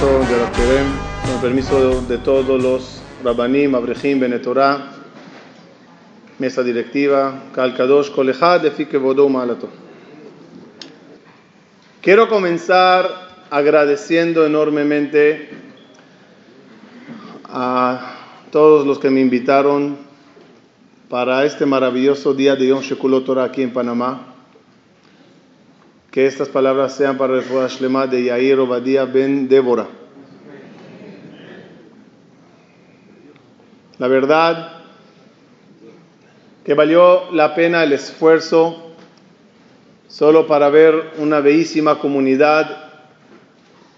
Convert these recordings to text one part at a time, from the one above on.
de la con permiso de todos los Rabbanim, Abrejim, Benetorah, mesa directiva, Kalkadosh, Kolejad, Efike Malato. Quiero comenzar agradeciendo enormemente a todos los que me invitaron para este maravilloso día de Yom Shekulo Torah aquí en Panamá. Que estas palabras sean para el Shlema de Yair Obadiah ben Débora. La verdad que valió la pena el esfuerzo solo para ver una bellísima comunidad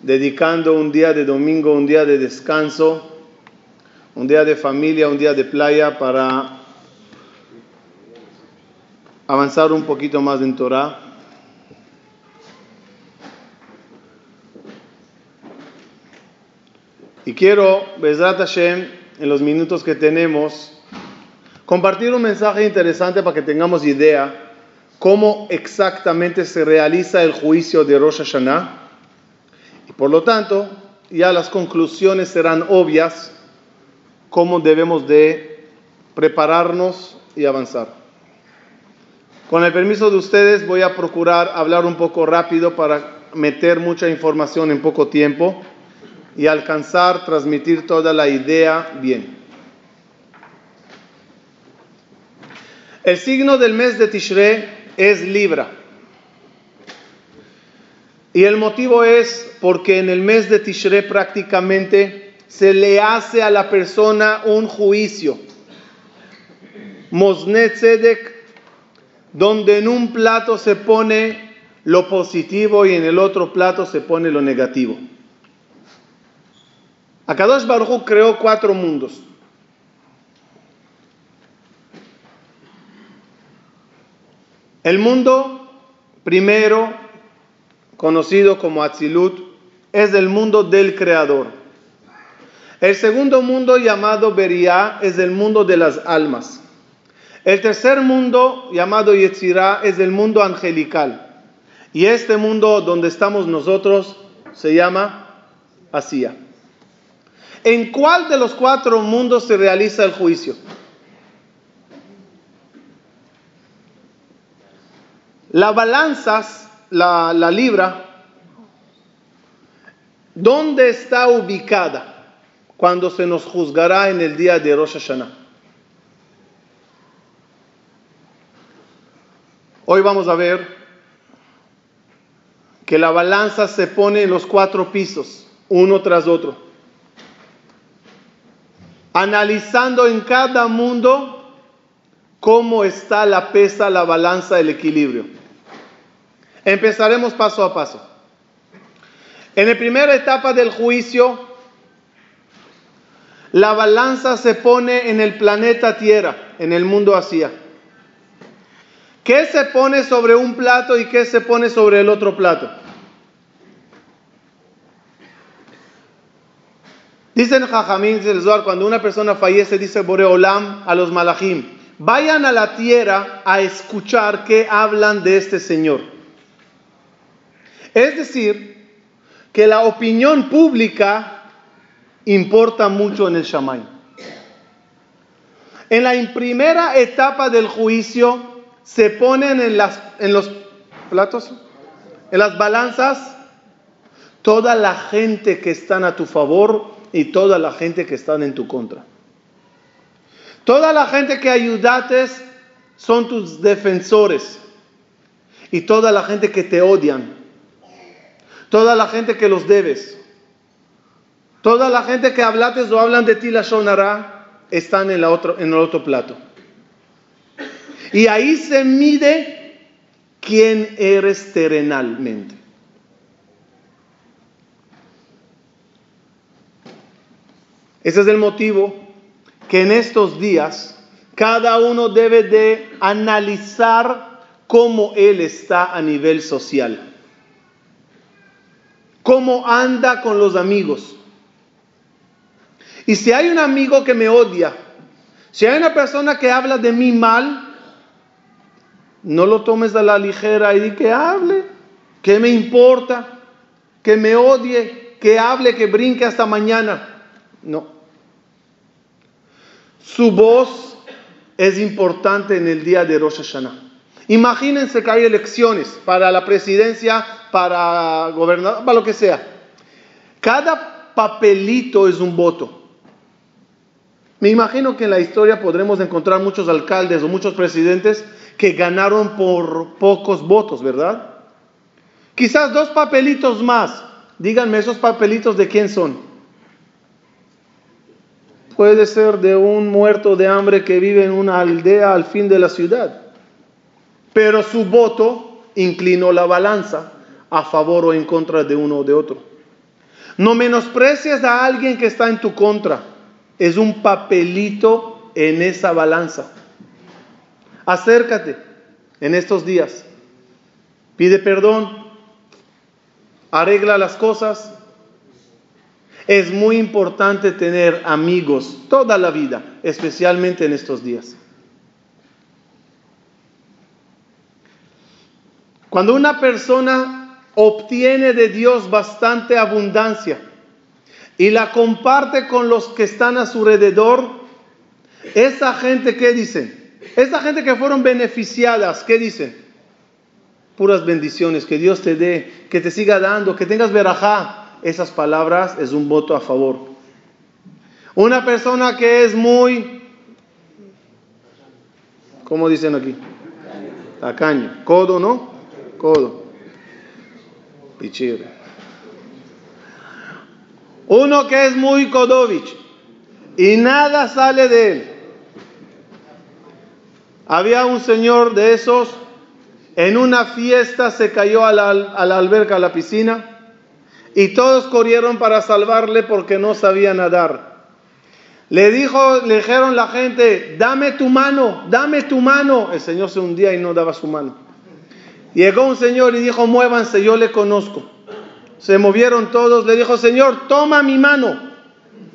dedicando un día de domingo, un día de descanso, un día de familia, un día de playa para avanzar un poquito más en Torah. Y quiero, Bezrat Hashem, en los minutos que tenemos, compartir un mensaje interesante para que tengamos idea cómo exactamente se realiza el juicio de Rosh Hashanah. Y por lo tanto, ya las conclusiones serán obvias, cómo debemos de prepararnos y avanzar. Con el permiso de ustedes voy a procurar hablar un poco rápido para meter mucha información en poco tiempo y alcanzar, transmitir toda la idea bien. El signo del mes de Tishrei es Libra. Y el motivo es porque en el mes de Tishrei prácticamente se le hace a la persona un juicio. Mosnet donde en un plato se pone lo positivo y en el otro plato se pone lo negativo. Akadosh Baruj creó cuatro mundos. El mundo primero, conocido como Atzilut, es el mundo del Creador. El segundo mundo llamado Beria es el mundo de las almas. El tercer mundo llamado Yetzirah es el mundo angelical. Y este mundo donde estamos nosotros se llama Asia. ¿En cuál de los cuatro mundos se realiza el juicio? La balanzas, la, la libra, ¿dónde está ubicada cuando se nos juzgará en el día de Rosh Hashanah? Hoy vamos a ver que la balanza se pone en los cuatro pisos, uno tras otro, analizando en cada mundo cómo está la pesa, la balanza, el equilibrio. Empezaremos paso a paso. En la primera etapa del juicio, la balanza se pone en el planeta Tierra, en el mundo Asia. ¿Qué se pone sobre un plato y qué se pone sobre el otro plato? Dicen Jajamín, cuando una persona fallece, dice Boreolam a los malachim, vayan a la tierra a escuchar qué hablan de este Señor. Es decir, que la opinión pública importa mucho en el Shamay. En la primera etapa del juicio se ponen en, las, en los platos, en las balanzas, toda la gente que están a tu favor y toda la gente que están en tu contra. Toda la gente que ayudates son tus defensores y toda la gente que te odian toda la gente que los debes, toda la gente que hablates o hablan de ti la shonara, están en, la en el otro plato. Y ahí se mide quién eres terrenalmente. Ese es el motivo que en estos días cada uno debe de analizar cómo él está a nivel social cómo anda con los amigos. Y si hay un amigo que me odia, si hay una persona que habla de mí mal, no lo tomes a la ligera y que hable, que me importa, que me odie, que hable, que brinque hasta mañana. No. Su voz es importante en el día de Rosh Hashanah. Imagínense que hay elecciones para la presidencia, para gobernar, para lo que sea. Cada papelito es un voto. Me imagino que en la historia podremos encontrar muchos alcaldes o muchos presidentes que ganaron por pocos votos, ¿verdad? Quizás dos papelitos más. Díganme, ¿esos papelitos de quién son? Puede ser de un muerto de hambre que vive en una aldea al fin de la ciudad. Pero su voto inclinó la balanza a favor o en contra de uno o de otro. No menosprecies a alguien que está en tu contra es un papelito en esa balanza. Acércate en estos días. Pide perdón. Arregla las cosas. Es muy importante tener amigos toda la vida, especialmente en estos días. Cuando una persona obtiene de Dios bastante abundancia, y la comparte con los que están a su alrededor, esa gente, ¿qué dicen? Esa gente que fueron beneficiadas, ¿qué dicen? Puras bendiciones, que Dios te dé, que te siga dando, que tengas verajá. Esas palabras es un voto a favor. Una persona que es muy, ¿cómo dicen aquí? Tacaño. Codo, ¿no? Codo. Pichire. Uno que es muy Kodovich y nada sale de él. Había un señor de esos, en una fiesta se cayó a la, alberca, a la piscina, y todos corrieron para salvarle porque no sabía nadar. Le dijo, le dijeron la gente, dame tu mano, dame tu mano. El señor se hundía y no daba su mano. Llegó un señor y dijo, muévanse, yo le conozco. Se movieron todos, le dijo, Señor, toma mi mano.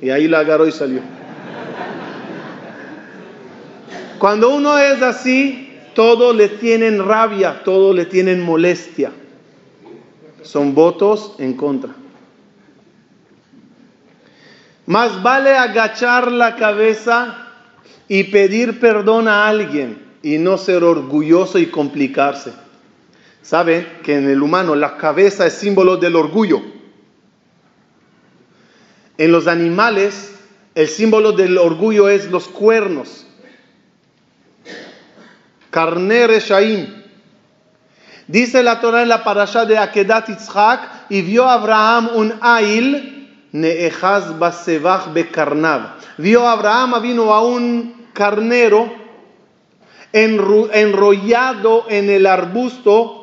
Y ahí la agarró y salió. Cuando uno es así, todo le tienen rabia, todo le tienen molestia. Son votos en contra. Más vale agachar la cabeza y pedir perdón a alguien y no ser orgulloso y complicarse. Saben que en el humano la cabeza es símbolo del orgullo. En los animales el símbolo del orgullo es los cuernos. Carner Shaim. Dice la Torah en la parasha de Akedat Yitzhak, y vio Abraham un ail ne'echaz basevach bekarnav. Vio Abraham, vino a un carnero enrollado en el arbusto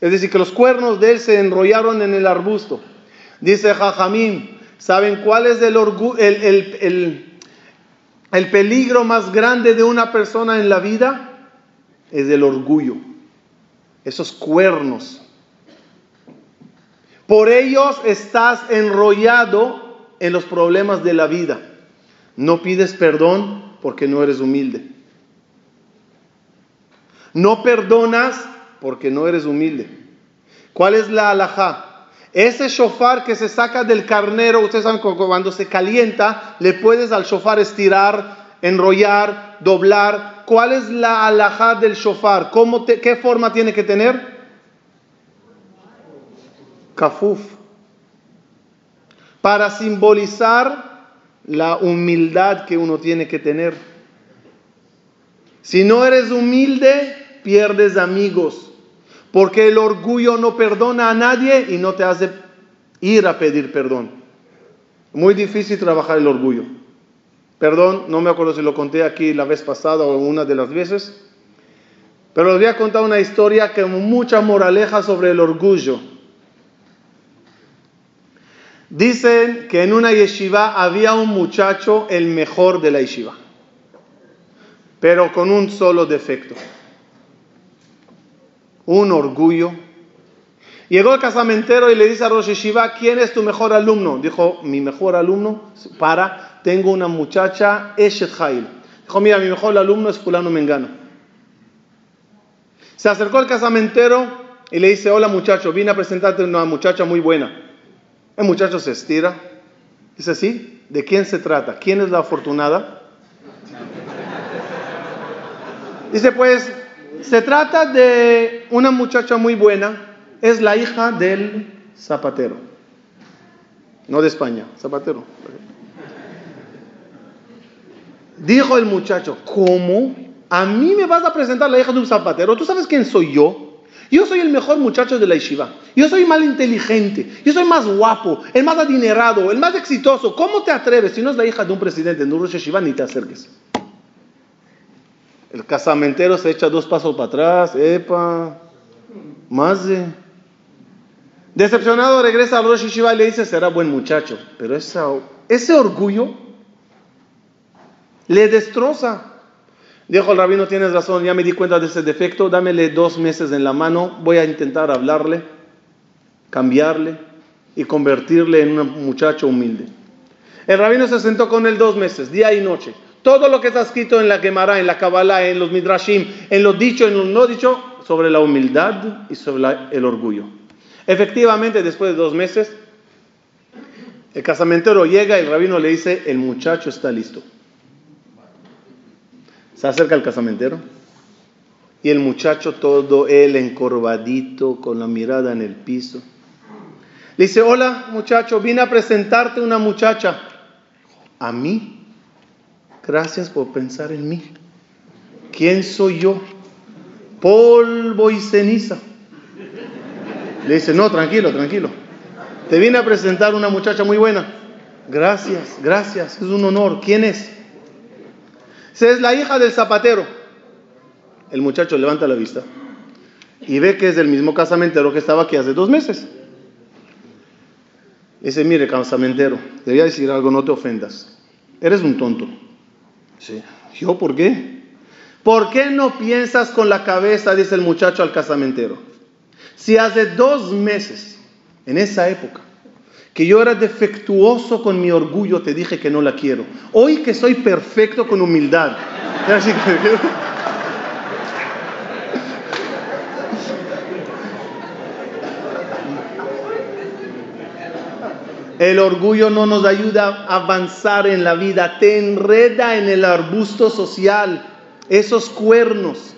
es decir, que los cuernos de él se enrollaron en el arbusto. Dice Jajamín, ¿saben cuál es el, el, el peligro más grande de una persona en la vida? Es el orgullo. Esos cuernos. Por ellos estás enrollado en los problemas de la vida. No pides perdón porque no eres humilde. No perdonas porque no eres humilde. ¿Cuál es la alajá? Ese shofar que se saca del carnero, ustedes saben cuando se calienta, le puedes al shofar estirar, enrollar, doblar. ¿Cuál es la alajá del shofar? ¿Cómo ¿Qué forma tiene que tener? Kafuf. Para simbolizar la humildad que uno tiene que tener. Si no eres humilde, pierdes amigos. Porque el orgullo no perdona a nadie y no te hace ir a pedir perdón. Muy difícil trabajar el orgullo. Perdón, no me acuerdo si lo conté aquí la vez pasada o una de las veces. Pero les voy a contar una historia que mucha moraleja sobre el orgullo. Dicen que en una yeshiva había un muchacho el mejor de la yeshiva, pero con un solo defecto un orgullo. Llegó el casamentero y le dice a Rosh Shiva, ¿quién es tu mejor alumno? Dijo, mi mejor alumno, para, tengo una muchacha, Eshet Hail. Dijo, mira, mi mejor alumno es fulano Mengano. Se acercó al casamentero y le dice, hola muchacho, vine a presentarte una muchacha muy buena. El muchacho se estira. Dice, sí, ¿de quién se trata? ¿Quién es la afortunada? Dice, pues, se trata de una muchacha muy buena. Es la hija del zapatero. No de España, zapatero. Dijo el muchacho, ¿cómo? ¿A mí me vas a presentar la hija de un zapatero? ¿Tú sabes quién soy yo? Yo soy el mejor muchacho de la yeshiva. Yo soy más inteligente. Yo soy más guapo, el más adinerado, el más exitoso. ¿Cómo te atreves? Si no es la hija de un presidente de un Yeshiva, ni te acerques. El casamentero se echa dos pasos para atrás. Epa, más de... Decepcionado regresa a Rosh Yeshiva y le dice, será buen muchacho. Pero ese orgullo le destroza. Dijo el rabino, tienes razón, ya me di cuenta de ese defecto, dámele dos meses en la mano, voy a intentar hablarle, cambiarle y convertirle en un muchacho humilde. El rabino se sentó con él dos meses, día y noche. Todo lo que está escrito en la Gemara, en la Kabbalah, en los Midrashim, en lo dicho, en lo no dicho, sobre la humildad y sobre el orgullo. Efectivamente, después de dos meses, el casamentero llega y el rabino le dice, el muchacho está listo. Se acerca el casamentero y el muchacho todo él encorvadito con la mirada en el piso. Le dice, hola muchacho, vine a presentarte una muchacha. ¿A mí? Gracias por pensar en mí. ¿Quién soy yo? Polvo y ceniza. Le dice, no, tranquilo, tranquilo. Te vine a presentar una muchacha muy buena. Gracias, gracias, es un honor. ¿Quién es? Es la hija del zapatero. El muchacho levanta la vista y ve que es el mismo casamentero que estaba aquí hace dos meses. Dice, mire, casamentero, te voy a decir algo, no te ofendas. Eres un tonto. Sí. ¿Yo por qué? ¿Por qué no piensas con la cabeza, dice el muchacho al casamentero? Si hace dos meses, en esa época, que yo era defectuoso con mi orgullo, te dije que no la quiero. Hoy que soy perfecto con humildad. El orgullo no nos ayuda a avanzar en la vida, te enreda en el arbusto social, esos cuernos.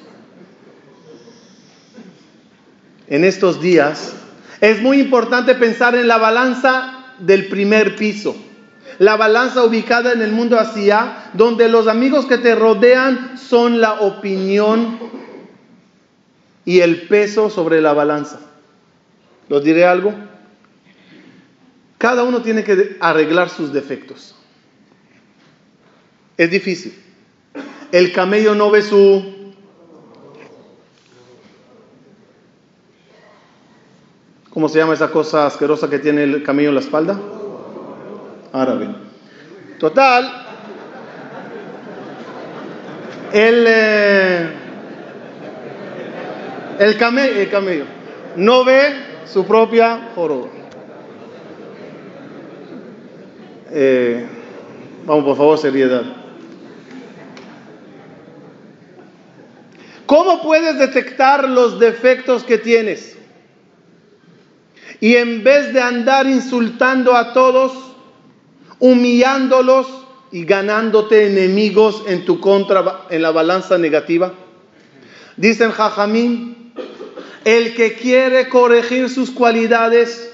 En estos días es muy importante pensar en la balanza del primer piso. La balanza ubicada en el mundo hacia, donde los amigos que te rodean son la opinión y el peso sobre la balanza. ¿Lo diré algo? Cada uno tiene que arreglar sus defectos. Es difícil. El camello no ve su ¿Cómo se llama esa cosa asquerosa que tiene el camello en la espalda? Árabe. Total, el, eh, el, camello, el camello no ve su propia joroba. Eh, vamos, por favor, seriedad. ¿Cómo puedes detectar los defectos que tienes? Y en vez de andar insultando a todos, humillándolos y ganándote enemigos en tu contra, en la balanza negativa, dicen Jajamín, el que quiere corregir sus cualidades,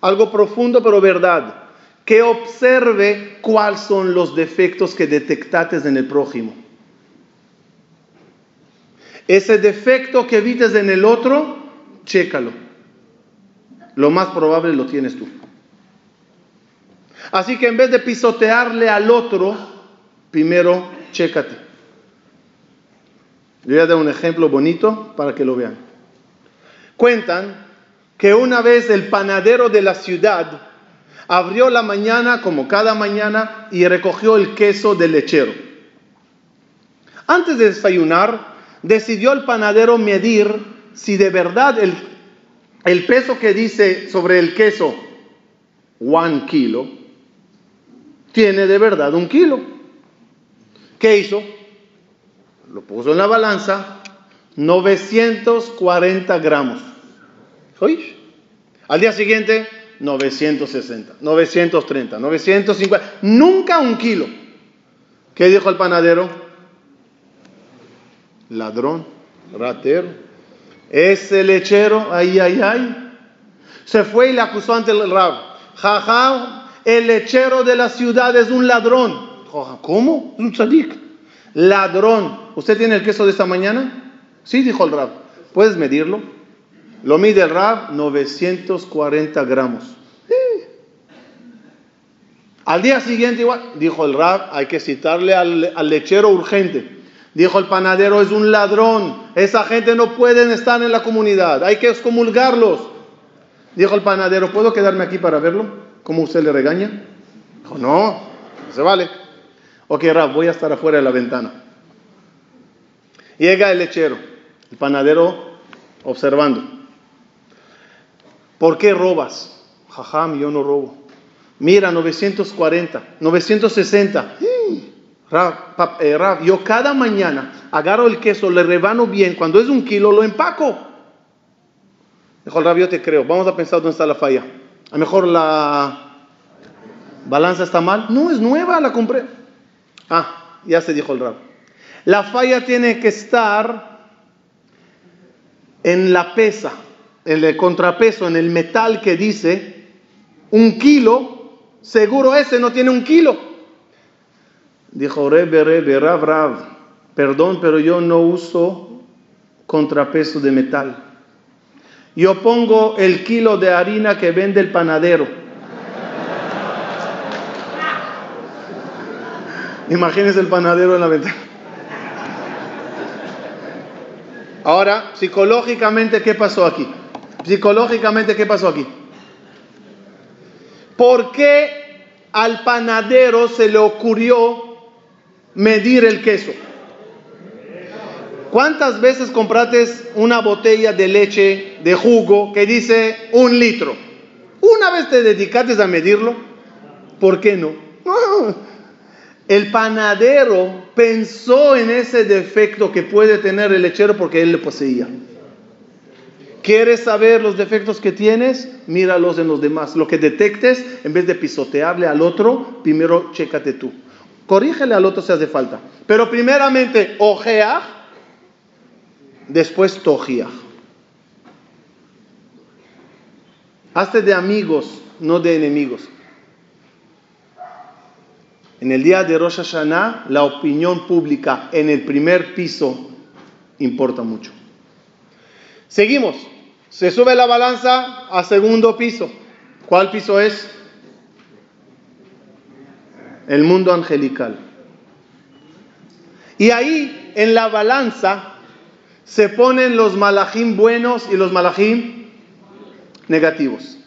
algo profundo pero verdad, que observe cuáles son los defectos que detectates en el prójimo. Ese defecto que evites en el otro, chécalo lo más probable lo tienes tú. Así que en vez de pisotearle al otro, primero chécate. Le voy a dar un ejemplo bonito para que lo vean. Cuentan que una vez el panadero de la ciudad abrió la mañana como cada mañana y recogió el queso del lechero. Antes de desayunar, decidió el panadero medir si de verdad el el peso que dice sobre el queso one kilo, tiene de verdad un kilo. ¿Qué hizo? Lo puso en la balanza, 940 gramos. Al día siguiente, 960, 930, 950, nunca un kilo. ¿Qué dijo el panadero? Ladrón, ratero. Ese lechero, ay, ay, ay. Se fue y le acusó ante el rab. Jaja, el lechero de la ciudad es un ladrón. ¿Cómo? Un tzadik. Ladrón. ¿Usted tiene el queso de esta mañana? Sí, dijo el rab. ¿Puedes medirlo? Lo mide el rab, 940 gramos. Al día siguiente igual, dijo el rab, hay que citarle al, lechero urgente. Dijo el panadero, es un ladrón. Esa gente no puede estar en la comunidad. Hay que excomulgarlos. Dijo el panadero, ¿puedo quedarme aquí para verlo? ¿Cómo usted le regaña? Dijo, no, no se vale. Ok, Rab, voy a estar afuera de la ventana. Llega el lechero, el panadero observando. ¿Por qué robas? Jajam, yo no robo. Mira, 940, 960. Eh, Rab, yo cada mañana agarro el queso, le rebano bien. Cuando es un kilo, lo empaco. Dijo el Rab, yo te creo. Vamos a pensar dónde está la falla. A lo mejor la balanza está mal. No, es nueva, la compré. Ah, ya se dijo el Rab. La falla tiene que estar en la pesa, en el contrapeso, en el metal que dice un kilo. Seguro ese no tiene un kilo. Dijo Rebe, Rebe, Rav, Rav, perdón, pero yo no uso contrapeso de metal. Yo pongo el kilo de harina que vende el panadero. Imagínense el panadero en la ventana. Ahora, psicológicamente, ¿qué pasó aquí? Psicológicamente, ¿qué pasó aquí? ¿Por qué al panadero se le ocurrió medir el queso? ¿Cuántas veces compraste una botella de leche de jugo que dice un litro? ¿Una vez te dedicaste a medirlo? ¿Por qué no? El panadero pensó en ese defecto que puede tener el lechero porque él le poseía. ¿Quieres saber los defectos que tienes? Míralos en los demás. Lo que detectes, en vez de pisotearle al otro, primero chécate tú. Corrígele al otro si hace falta. Pero primeramente, ojea después tojía. Hazte de amigos, no de enemigos. En el día de Rosh Hashanah, la opinión pública en el primer piso importa mucho. Seguimos. Se sube la balanza a segundo piso. ¿Cuál piso es? El mundo angelical. Y ahí, en la balanza, se ponen los malajim buenos y los malajim negativos.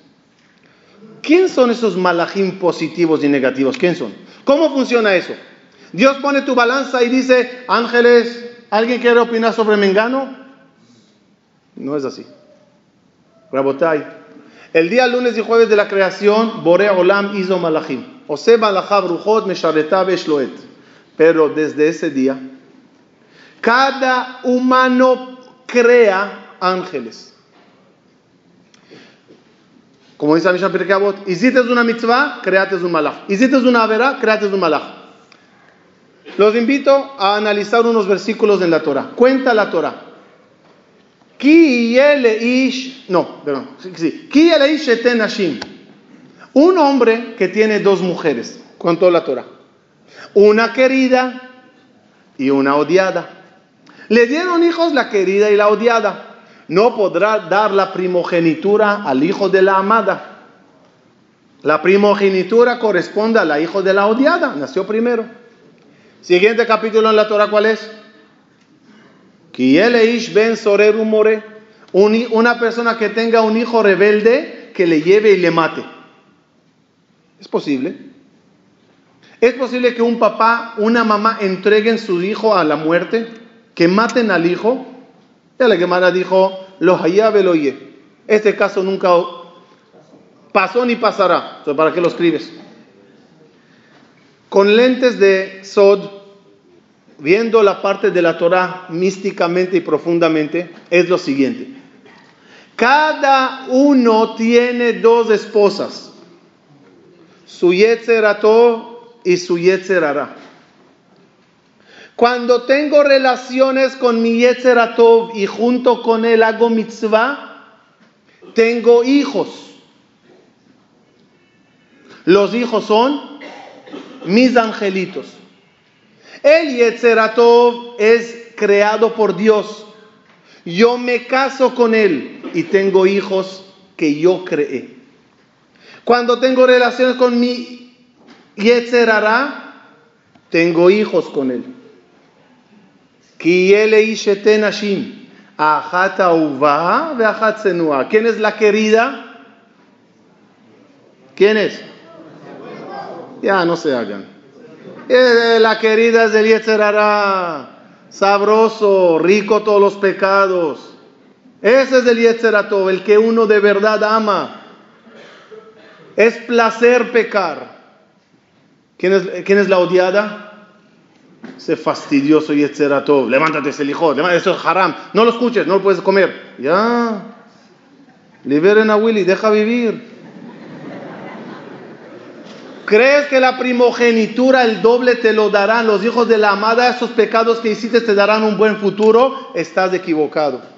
¿Quién son esos malajim positivos y negativos? ¿Quién son? ¿Cómo funciona eso? Dios pone tu balanza y dice, ángeles, ¿alguien quiere opinar sobre Mengano? No es así. Rabotai. El día lunes y jueves de la creación, Bore Olam hizo malachim. Pero desde ese día, cada humano crea ángeles. Como dice Mishnah Pirkei hiciste una mitzvah, creaste un malach. Hiciste una vera, creaste un malach. Los invito a analizar unos versículos en la Torah. Cuenta la Torah. Ki ish, no, perdón, sí, Ki ish Un hombre que tiene dos mujeres, contó la Torah. Una querida y una odiada. Le dieron hijos la querida y la odiada. No podrá dar la primogenitura al hijo de la amada. La primogenitura corresponde al hijo de la odiada. Nació primero. Siguiente capítulo en la Torah, ¿cuál es? ben more. Una persona que tenga un hijo rebelde que le lleve y le mate. ¿Es posible? ¿Es posible que un papá, una mamá entreguen su hijo a la muerte? ¿Que maten al hijo? Ya la Gemara dijo, los oye. Este caso nunca pasó ni pasará. Entonces, ¿para qué lo escribes? Con lentes de Sod, viendo la parte de la Torah místicamente y profundamente, es lo siguiente. Cada uno tiene dos esposas, su Yetzerato y su Yetzerara. Cuando tengo relaciones con mi Yetzeratov y junto con él hago mitzvah, tengo hijos. Los hijos son mis angelitos. El Yetzeratov es creado por Dios. Yo me caso con él y tengo hijos que yo creé. Cuando tengo relaciones con mi Yetzerara, tengo hijos con él. ¿Quién es la querida? ¿Quién es? Ya no se hagan. Eh, la querida es del Yetzerara. Sabroso, rico todos los pecados. Ese es el Yetzerato, el que uno de verdad ama. Es placer pecar. ¿Quién es, quién es la odiada? Ese fastidioso Yetzerato. Levántate, ese hijo. Eso es haram. No lo escuches, no lo puedes comer. Ya. Liberen a Willy, deja vivir. ¿Crees que la primogenitura, el doble, te lo darán los hijos de la amada? Esos pecados que hiciste te darán un buen futuro. Estás equivocado.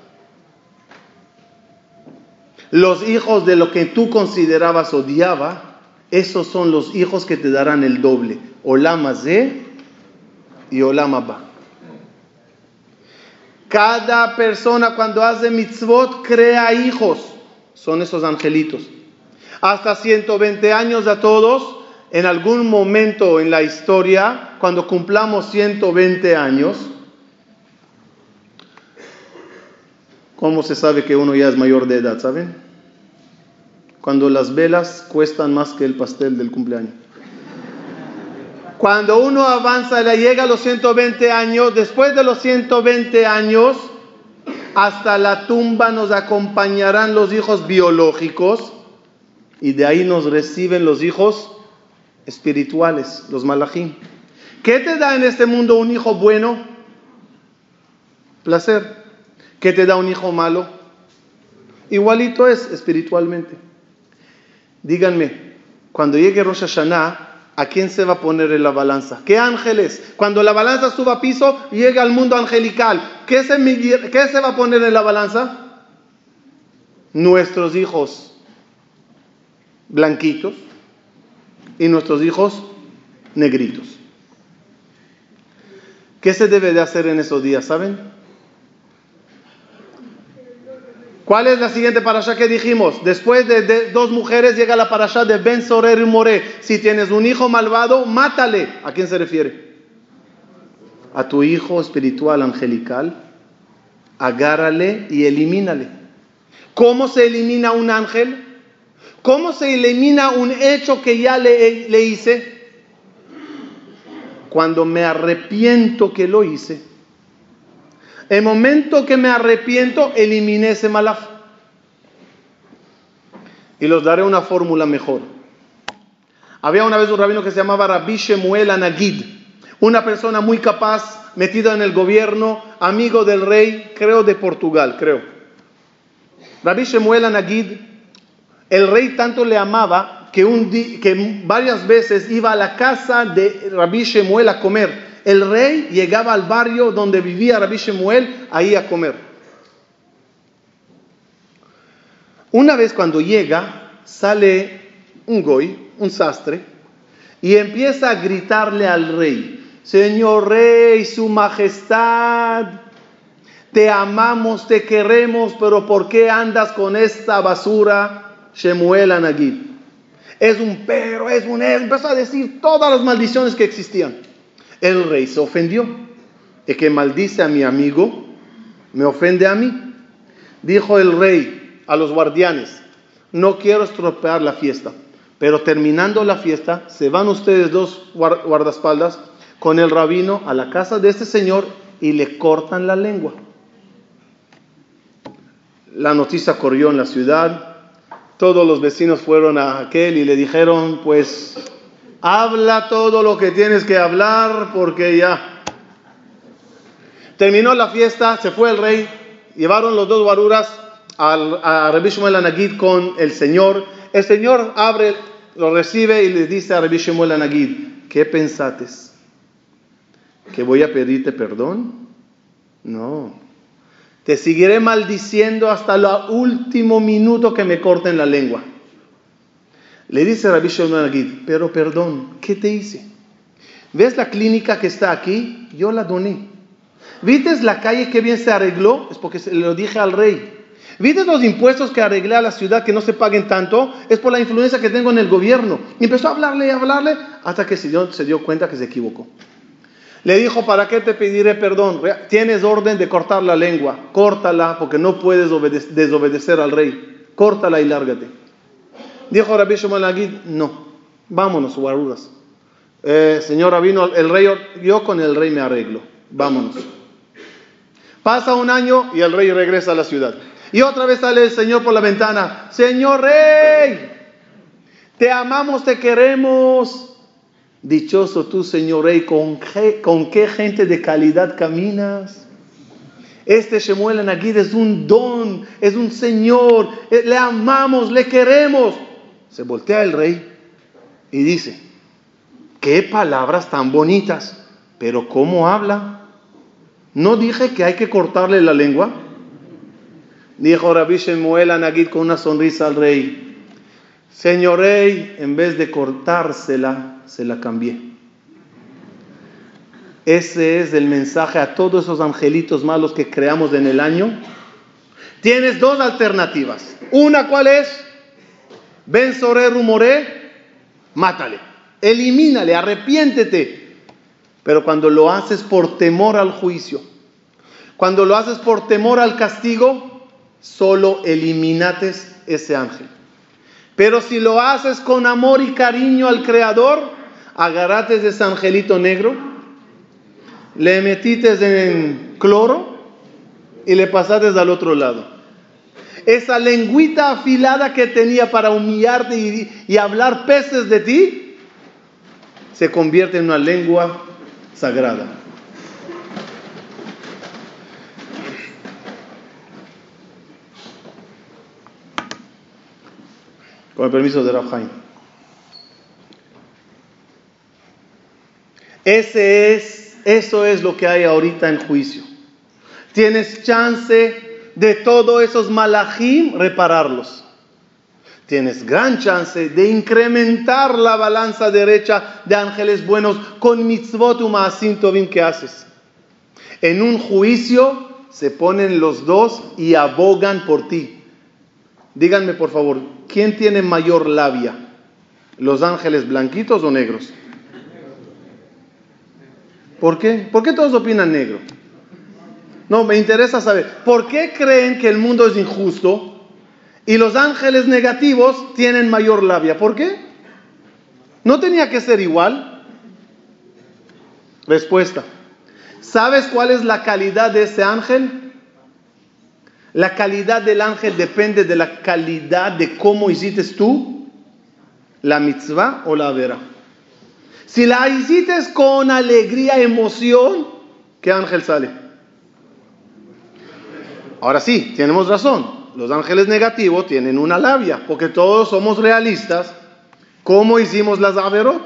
Los hijos de lo que tú considerabas odiaba, esos son los hijos que te darán el doble. Olama Z y Olama Ba. Cada persona cuando hace mitzvot crea hijos. Son esos angelitos. Hasta 120 años a todos en algún momento en la historia, cuando cumplamos 120 años, ¿cómo se sabe que uno ya es mayor de edad? ¿Saben? Cuando las velas cuestan más que el pastel del cumpleaños. Cuando uno avanza y llega a los 120 años, después de los 120 años, hasta la tumba nos acompañarán los hijos biológicos y de ahí nos reciben los hijos espirituales, los malachim. ¿Qué te da en este mundo un hijo bueno? Placer. ¿Qué te da un hijo malo? Igualito es espiritualmente. Díganme, cuando llegue Rosh Hashanah, ¿a quién se va a poner en la balanza? ¿Qué ángeles? Cuando la balanza suba a piso, llega al mundo angelical. ¿Qué se, ¿Qué se va a poner en la balanza? Nuestros hijos blanquitos y nuestros hijos negritos. ¿Qué se debe de hacer en esos días? ¿Saben? ¿Cuál es la siguiente parasha que dijimos? Después de, dos mujeres llega la parasha de Ben Sorer y More. Si tienes un hijo malvado, mátale. ¿A quién se refiere? A tu hijo espiritual angelical. Agárrale y elimínale. ¿Cómo se elimina un ángel? ¿Cómo se elimina un hecho que ya le, le hice? Cuando me arrepiento que lo hice. El momento que me arrepiento, eliminé ese malaf. Y los daré una fórmula mejor. Había una vez un rabino que se llamaba Rabbi Shemuel Anagid, una persona muy capaz, metida en el gobierno, amigo del rey, creo de Portugal, creo. Rabbi Shemuel Anagid el rey tanto le amaba que, que varias veces iba a la casa de Rabbi Shemuel a comer. El rey llegaba al barrio donde vivía Rabbi Shemuel ahí a comer. Una vez cuando llega, sale un goy, un sastre, y empieza a gritarle al rey, Señor rey, su majestad, te amamos, te queremos, pero ¿por qué andas con esta basura? Shemuel Anagid. Es un perro, es un... Empezó a decir todas las maldiciones que existían. El rey se ofendió. El que maldice a mi amigo, me ofende a mí. Dijo el rey a los guardianes, no quiero estropear la fiesta, pero terminando la fiesta, se van ustedes dos guardaespaldas con el rabino a la casa de este señor y le cortan la lengua. La noticia corrió en la ciudad, todos los vecinos fueron a aquel y le dijeron, pues, habla todo lo que tienes que hablar porque ya. Terminó la fiesta, se fue el rey, llevaron los dos guaruras a Rabbi Shmuel Anagid con el Señor. El Señor abre, lo recibe y le dice a Rabbi Shmuel Anagid, ¿qué pensates? ¿Que voy a pedirte perdón? No. Te seguiré maldiciendo hasta el último minuto que me corten la lengua. Le dice Rabbi Shimon Agid, pero perdón, ¿qué te hice? ¿Ves la clínica que está aquí? Yo la doné. ¿Viste la calle que bien se arregló? Es porque se lo dije al rey. ¿Viste los impuestos que arreglé a la ciudad que no se paguen tanto? Es por la influencia que tengo en el gobierno. Y empezó a hablarle y hablarle hasta que se dio, se dio cuenta que se equivocó. Le dijo, ¿para qué te pediré perdón? Tienes orden de cortar la lengua. Córtala porque no puedes desobedecer al rey. Córtala y lárgate. Dijo Rabbi Shimon Agid, no, vámonos, guarudas. Eh, señor vino el rey, yo con el rey me arreglo, vámonos. Pasa un año y el rey regresa a la ciudad. Y otra vez sale el Señor por la ventana, Señor rey, te amamos, te queremos. Dichoso tú, Señor rey, ¿con qué, con qué gente de calidad caminas? Este Shemuel Anagid es un don, es un Señor, eh, le amamos, le queremos. Se voltea el rey y dice, qué palabras tan bonitas, pero ¿cómo habla? ¿No dije que hay que cortarle la lengua? Dijo Rabbi Shemuel Anagid con una sonrisa al rey, Señor rey, en vez de cortársela, se la cambié. Ese es el mensaje a todos esos angelitos malos que creamos en el año. Tienes dos alternativas. Una, ¿cuál es? Ven sobre rumoré, mátale, elimínale, arrepiéntete. Pero cuando lo haces por temor al juicio, cuando lo haces por temor al castigo, solo eliminates ese ángel. Pero si lo haces con amor y cariño al Creador, agarrates ese angelito negro, le metites en cloro y le pasates al otro lado esa lengüita afilada que tenía para humillarte y, hablar peces de ti, se convierte en una lengua sagrada. Con el permiso de Rafael. Ese es, eso es lo que hay ahorita en juicio. Tienes chance de todos esos malajim repararlos. Tienes gran chance de incrementar la balanza derecha de ángeles buenos con mitzvot umasim tovim que haces. En un juicio se ponen los dos y abogan por ti. Díganme por favor, ¿quién tiene mayor labia? ¿Los ángeles blanquitos o negros? ¿Por qué? ¿Por qué todos opinan negro? No, me interesa saber, ¿por qué creen que el mundo es injusto y los ángeles negativos tienen mayor labia? ¿Por qué? ¿No tenía que ser igual? Respuesta. ¿Sabes cuál es la calidad de ese ángel? La calidad del ángel depende de la calidad de cómo hiciste tú la mitzvah o la vera. Si la hiciste con alegría, emoción, ¿qué ángel sale? Ahora sí, tenemos razón. Los ángeles negativos tienen una labia, porque todos somos realistas. ¿Cómo hicimos las averot?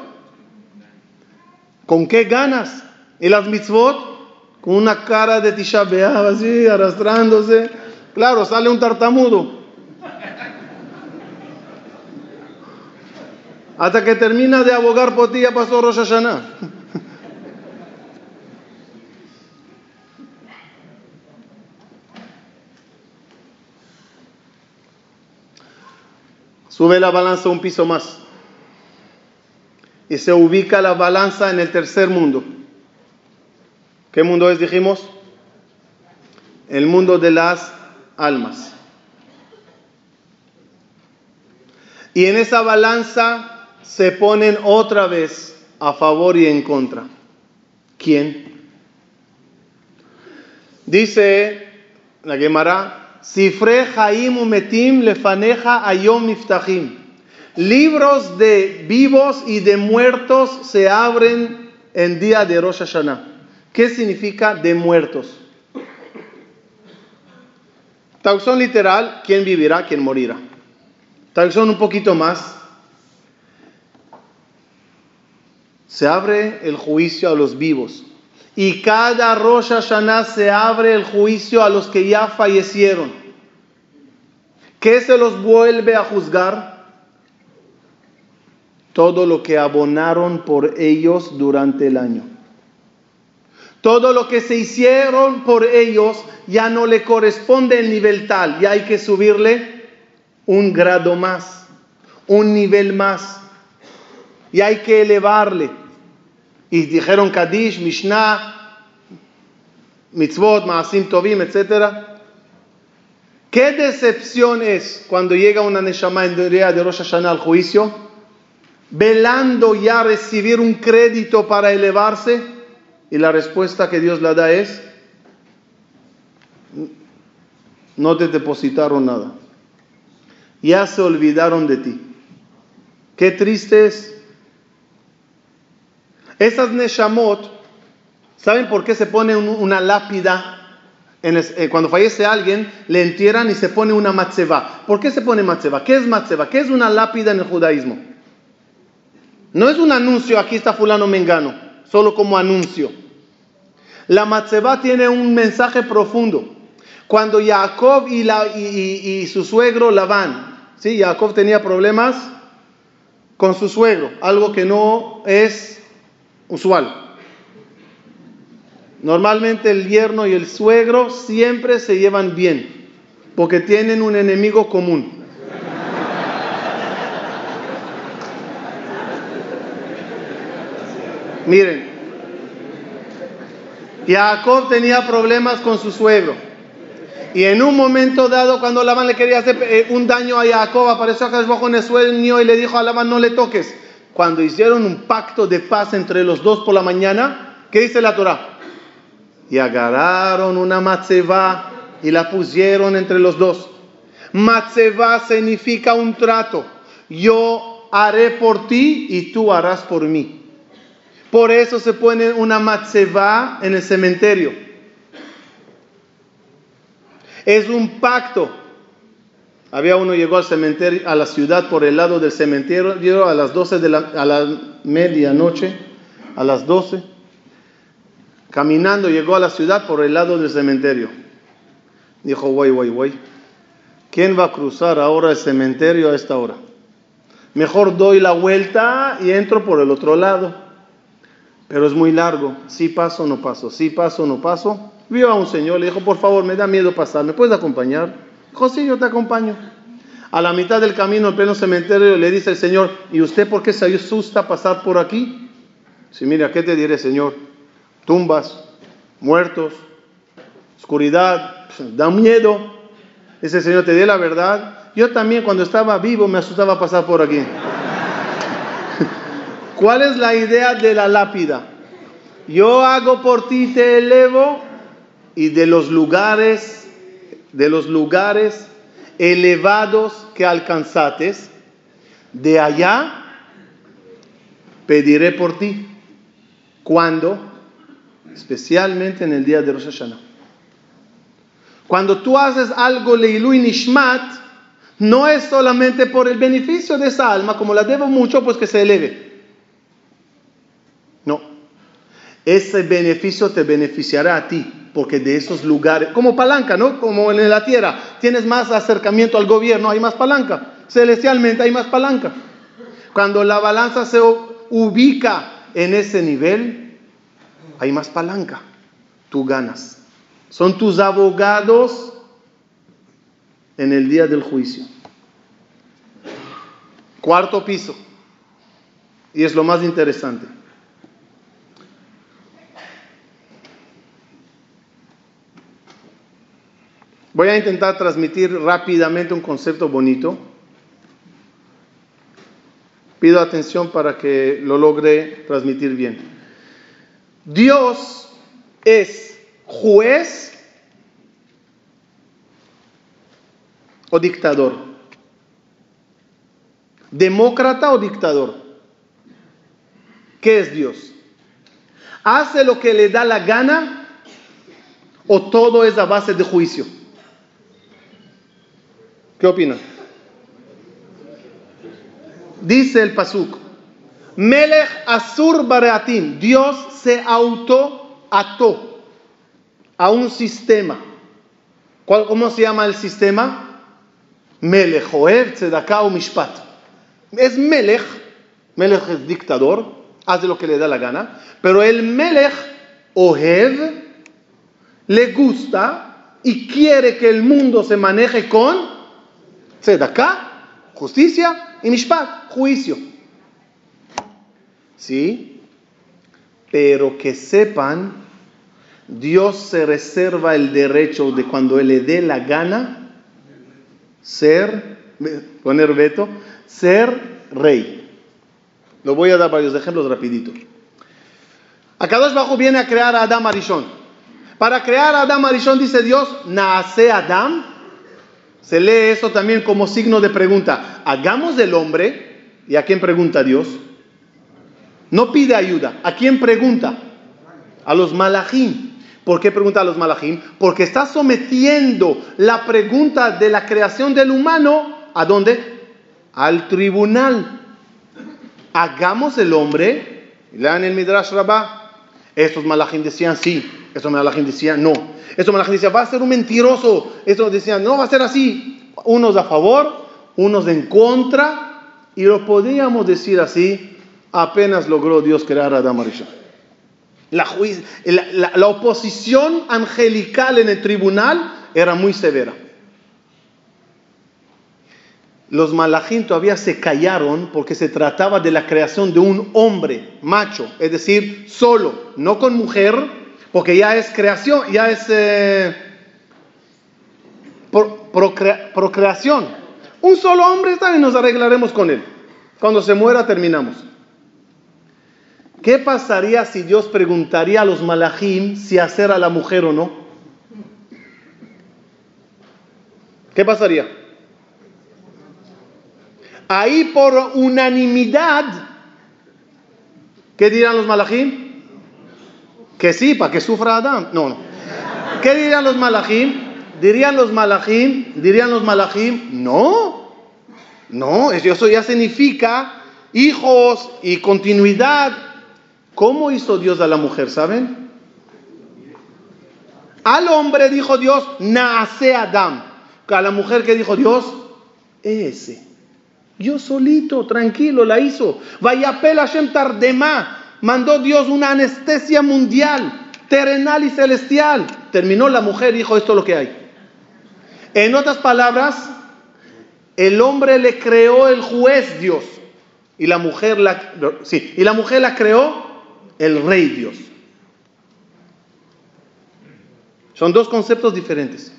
¿Con qué ganas? ¿Y las mitzvot? Con una cara de Tisha así, arrastrándose. Claro, sale un tartamudo. Hasta que termina de abogar por ti, ya pasó Rosh Hashanah. Sube la balanza un piso más. Y se ubica la balanza en el tercer mundo. ¿Qué mundo es, dijimos? El mundo de las almas. Y en esa balanza se ponen otra vez a favor y en contra. ¿Quién? Dice la Gemara, Sifre Haim Umetim Lefaneja Ayom Miftahim. Libros de vivos y de muertos se abren en día de Rosh Hashanah. ¿Qué significa de muertos? Traducción literal, ¿quién vivirá, quién morirá? Traducción un poquito más. Se abre el juicio a los vivos. Y cada Rosh Hashanah se abre el juicio a los que ya fallecieron. ¿Qué se los vuelve a juzgar? Todo lo que abonaron por ellos durante el año. Todo lo que se hicieron por ellos ya no le corresponde el nivel tal, ya hay que subirle un grado más, un nivel más, y hay que elevarle. Y dijeron Kadish, Mishnah, Mitzvot, Maasim Tovim, etc. ¿Qué decepción es cuando llega una Neshama en día de Rosh Hashanah al juicio, velando ya recibir un crédito para elevarse? Y la respuesta que Dios le da es, no te depositaron nada. Ya se olvidaron de ti. Qué triste es. Esas Neshamot, ¿saben por qué se pone una lápida? Eh, cuando fallece alguien, le entierran y se pone una matzeva. ¿Por qué se pone matzeva? ¿Qué es matzeva? ¿Qué es una lápida en el judaísmo? No es un anuncio, aquí está fulano mengano solo como anuncio. La Matzeba tiene un mensaje profundo. Cuando Jacob y, y, su suegro Labán, ¿sí? Jacob tenía problemas con su suegro, algo que no es usual. Normalmente el yerno y el suegro siempre se llevan bien, porque tienen un enemigo común. Miren, Jacob tenía problemas con su suegro. Y en un momento dado, cuando Labán le quería hacer eh, un daño a Jacob, apareció acá abajo en el sueño y le dijo a Labán, no le toques. Cuando hicieron un pacto de paz entre los dos por la mañana, ¿qué dice la Torah? Y agarraron una matzeva y la pusieron entre los dos. Matzeva significa un trato. Yo haré por ti y tú harás por mí. Por eso se pone una matzeva en el cementerio. Es un pacto. Había uno llegó al cementerio, a la ciudad por el lado del cementerio a las 12 de la, a la medianoche, a las 12. Caminando llegó a la ciudad por el lado del cementerio. Dijo, guay, guay, guay. ¿Quién va a cruzar ahora el cementerio a esta hora? Mejor doy la vuelta y entro por el otro lado pero es muy largo. Si paso, no paso. Si paso, no paso. Vio a un señor, le dijo, por favor, me da miedo pasar, ¿me puedes acompañar? Dijo, sí, yo te acompaño. A la mitad del camino, en pleno cementerio, le dice el Señor, ¿y usted por qué se asusta pasar por aquí? Si mira, ¿qué te diré, Señor? Tumbas, muertos, oscuridad, da miedo. Ese Señor te dé la verdad. Yo también cuando estaba vivo me asustaba pasar por aquí. ¿Cuál es la idea de la lápida? Yo hago por ti, te elevo y de los lugares, de los lugares elevados que alcanzates, de allá pediré por ti. ¿Cuándo? Especialmente en el día de Rosh Hashanah. Cuando tú haces algo leilu y nishmat, no es solamente por el beneficio de esa alma, como la debo mucho, pues que se eleve. No. Ese beneficio te beneficiará a ti, porque de esos lugares, como palanca, ¿no? Como en la tierra, tienes más acercamiento al gobierno, hay más palanca. Celestialmente hay más palanca. Cuando la balanza se ubica en ese nivel, hay más palanca. Tú ganas. Son tus abogados en el día del juicio. Cuarto piso. Y es lo más interesante. Voy a intentar transmitir rápidamente un concepto bonito. Pido atención para que lo logre transmitir bien. Dios es juez o dictador. Demócrata o dictador. ¿Qué es Dios? ¿Hace lo que le da la gana o todo es a base de juicio? ¿Qué opinan? Dice el Pasuk, Melech Asur Bareatim, Dios se auto ató a un sistema. ¿Cómo se llama el sistema? Melech, Oev, Tzedakah Mishpat. Es Melech, Melech es dictador, hace lo que le da la gana, pero el Melech Ohev le gusta y quiere que el mundo se maneje con Tzedakah, justicia y Mishpat, juicio. ¿Sí? Pero que sepan, Dios se reserva el derecho de cuando Él le dé la gana ser, poner veto, ser rey. Lo voy a dar varios ejemplos rapiditos. Akadosh Bajo viene a crear a Adam Arishon. Para crear a Adam Arishon dice Dios, nace Adam. Se lee eso también como signo de pregunta. Hagamos del hombre. ¿Y a quién pregunta Dios? No pide ayuda. ¿A quién pregunta? A los malachim. ¿Por qué pregunta a los malachim? Porque está sometiendo la pregunta de la creación del humano ¿a dónde? Al tribunal. Hagamos el hombre. Lean el Midrash Rabbah. Estos malachim decían sí, estos malachim decían no. Estos malachim decían va a ser un mentiroso. Estos decían no va a ser así. Unos a favor, unos en contra. Y lo podríamos decir así, apenas logró Dios crear a Adam la, la, la, oposición angelical en el tribunal era muy severa. Los malachim todavía se callaron porque se trataba de la creación de un hombre macho, es decir, solo, no con mujer, porque ya es creación, ya es eh, procreación. Un solo hombre está y nos arreglaremos con él. Cuando se muera terminamos. ¿Qué pasaría si Dios preguntaría a los malachim si hacer a la mujer o no? ¿Qué pasaría? Ahí por unanimidad, ¿qué dirán los malachim? Que sí, para que sufra Adán. No, no. ¿Qué dirían los malachim? Dirían los malachim, dirían los malachim, no, no, eso ya significa hijos y continuidad ¿Cómo hizo Dios a la mujer, saben? Al hombre dijo Dios, nace Adam. A la mujer que dijo Dios, ese. Yo solito, tranquilo, la hizo. Vaya Hashem Tardema. Mandó Dios una anestesia mundial, terrenal y celestial. Terminó la mujer y dijo, esto es lo que hay. En otras palabras, el hombre le creó el juez Dios. Y la mujer la, sí, y la mujer la creó el rey Dios. Son dos conceptos diferentes.